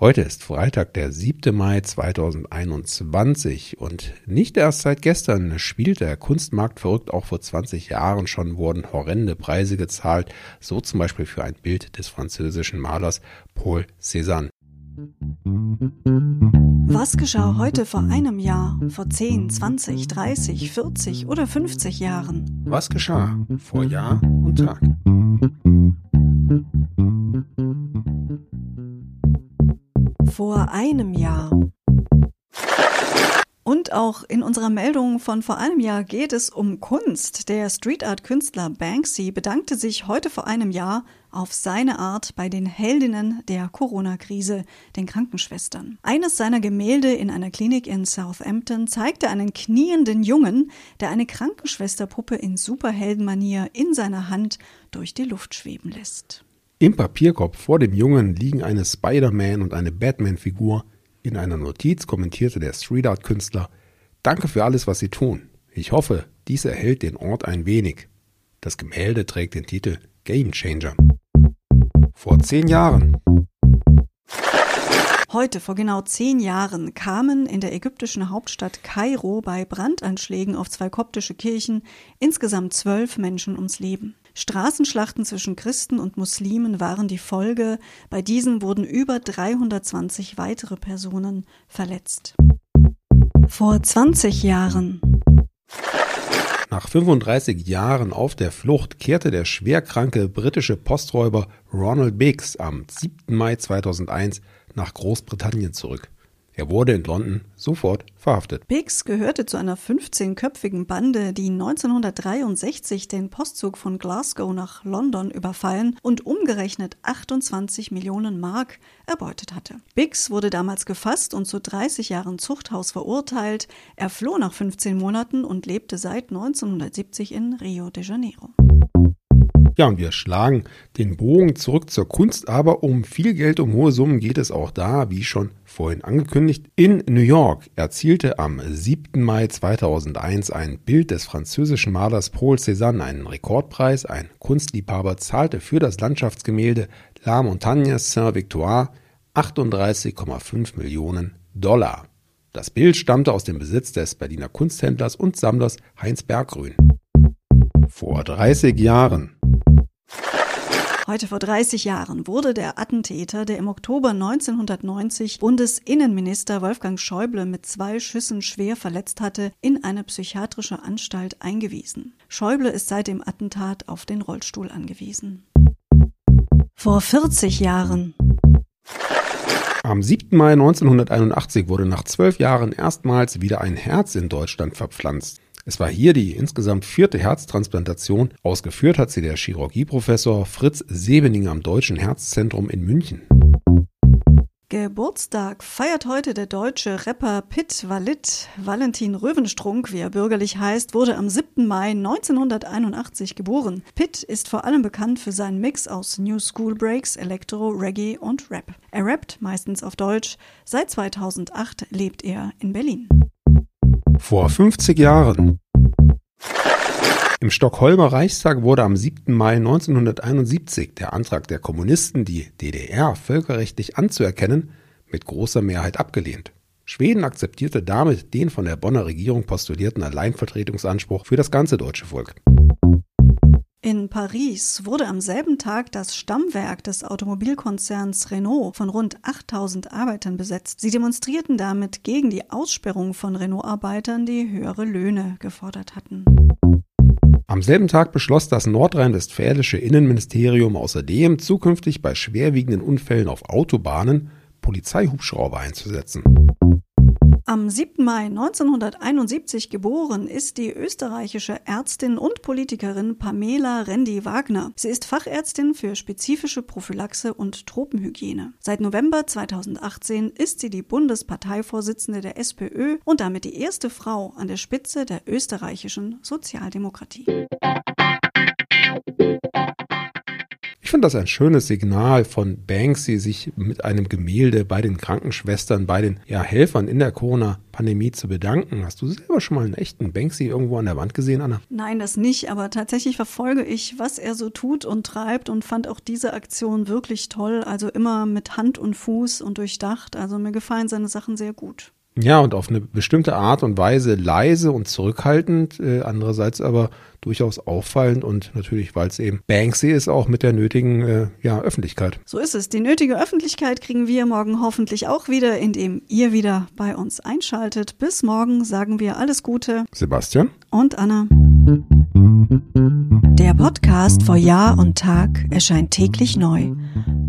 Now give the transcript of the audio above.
Heute ist Freitag, der 7. Mai 2021 und nicht erst seit gestern spielt der Kunstmarkt verrückt. Auch vor 20 Jahren schon wurden horrende Preise gezahlt, so zum Beispiel für ein Bild des französischen Malers Paul Cézanne. Was geschah heute vor einem Jahr, vor 10, 20, 30, 40 oder 50 Jahren? Was geschah vor Jahr und Tag? Vor einem Jahr. Und auch in unserer Meldung von vor einem Jahr geht es um Kunst. Der Street Art Künstler Banksy bedankte sich heute vor einem Jahr auf seine Art bei den Heldinnen der Corona-Krise, den Krankenschwestern. Eines seiner Gemälde in einer Klinik in Southampton zeigte einen knienden Jungen, der eine Krankenschwesterpuppe in Superheldenmanier in seiner Hand durch die Luft schweben lässt. Im Papierkorb vor dem Jungen liegen eine Spider-Man und eine Batman-Figur. In einer Notiz kommentierte der Street Art Künstler: Danke für alles, was Sie tun. Ich hoffe, dies erhält den Ort ein wenig. Das Gemälde trägt den Titel Game Changer. Vor zehn Jahren. Heute, vor genau zehn Jahren, kamen in der ägyptischen Hauptstadt Kairo bei Brandanschlägen auf zwei koptische Kirchen insgesamt zwölf Menschen ums Leben. Straßenschlachten zwischen Christen und Muslimen waren die Folge. Bei diesen wurden über 320 weitere Personen verletzt. Vor 20 Jahren. Nach 35 Jahren auf der Flucht kehrte der schwerkranke britische Posträuber Ronald Biggs am 7. Mai 2001 nach Großbritannien zurück. Er wurde in London sofort verhaftet. Biggs gehörte zu einer 15-köpfigen Bande, die 1963 den Postzug von Glasgow nach London überfallen und umgerechnet 28 Millionen Mark erbeutet hatte. Biggs wurde damals gefasst und zu 30 Jahren Zuchthaus verurteilt. Er floh nach 15 Monaten und lebte seit 1970 in Rio de Janeiro. Ja, und wir schlagen den Bogen zurück zur Kunst, aber um viel Geld, um hohe Summen geht es auch da, wie schon vorhin angekündigt. In New York erzielte am 7. Mai 2001 ein Bild des französischen Malers Paul Cézanne einen Rekordpreis. Ein Kunstliebhaber zahlte für das Landschaftsgemälde La Montagne Saint-Victoire 38,5 Millionen Dollar. Das Bild stammte aus dem Besitz des Berliner Kunsthändlers und Sammlers Heinz Berggrün. Vor 30 Jahren Heute vor 30 Jahren wurde der Attentäter, der im Oktober 1990 Bundesinnenminister Wolfgang Schäuble mit zwei Schüssen schwer verletzt hatte, in eine psychiatrische Anstalt eingewiesen. Schäuble ist seit dem Attentat auf den Rollstuhl angewiesen. Vor 40 Jahren am 7. Mai 1981 wurde nach zwölf Jahren erstmals wieder ein Herz in Deutschland verpflanzt. Es war hier die insgesamt vierte Herztransplantation. Ausgeführt hat sie der Chirurgieprofessor Fritz Sebening am Deutschen Herzzentrum in München. Geburtstag feiert heute der deutsche Rapper Pitt Wallit. Valentin Röwenstrunk, wie er bürgerlich heißt, wurde am 7. Mai 1981 geboren. Pitt ist vor allem bekannt für seinen Mix aus New School Breaks, Elektro, Reggae und Rap. Er rappt meistens auf Deutsch. Seit 2008 lebt er in Berlin. Vor 50 Jahren. Im Stockholmer Reichstag wurde am 7. Mai 1971 der Antrag der Kommunisten, die DDR völkerrechtlich anzuerkennen, mit großer Mehrheit abgelehnt. Schweden akzeptierte damit den von der Bonner Regierung postulierten Alleinvertretungsanspruch für das ganze deutsche Volk. In Paris wurde am selben Tag das Stammwerk des Automobilkonzerns Renault von rund 8000 Arbeitern besetzt. Sie demonstrierten damit gegen die Aussperrung von Renault-Arbeitern, die höhere Löhne gefordert hatten. Am selben Tag beschloss das nordrhein-westfälische Innenministerium außerdem, zukünftig bei schwerwiegenden Unfällen auf Autobahnen Polizeihubschrauber einzusetzen. Am 7. Mai 1971 geboren ist die österreichische Ärztin und Politikerin Pamela Rendi-Wagner. Sie ist Fachärztin für spezifische Prophylaxe und Tropenhygiene. Seit November 2018 ist sie die Bundesparteivorsitzende der SPÖ und damit die erste Frau an der Spitze der österreichischen Sozialdemokratie. Ich finde das ein schönes Signal von Banksy, sich mit einem Gemälde bei den Krankenschwestern, bei den ja, Helfern in der Corona-Pandemie zu bedanken. Hast du selber schon mal einen echten Banksy irgendwo an der Wand gesehen, Anna? Nein, das nicht, aber tatsächlich verfolge ich, was er so tut und treibt und fand auch diese Aktion wirklich toll. Also immer mit Hand und Fuß und durchdacht. Also mir gefallen seine Sachen sehr gut. Ja, und auf eine bestimmte Art und Weise leise und zurückhaltend, äh, andererseits aber durchaus auffallend und natürlich, weil es eben Banksy ist, auch mit der nötigen äh, ja, Öffentlichkeit. So ist es. Die nötige Öffentlichkeit kriegen wir morgen hoffentlich auch wieder, indem ihr wieder bei uns einschaltet. Bis morgen sagen wir alles Gute. Sebastian und Anna. Der Podcast vor Jahr und Tag erscheint täglich neu.